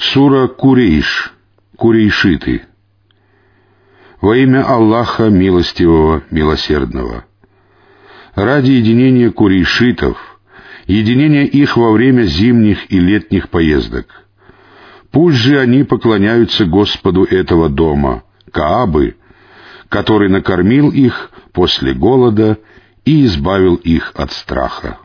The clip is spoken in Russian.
Сура Курейш, Курейшиты. Во имя Аллаха Милостивого, Милосердного. Ради единения курейшитов, единения их во время зимних и летних поездок. Пусть же они поклоняются Господу этого дома, Каабы, который накормил их после голода и избавил их от страха.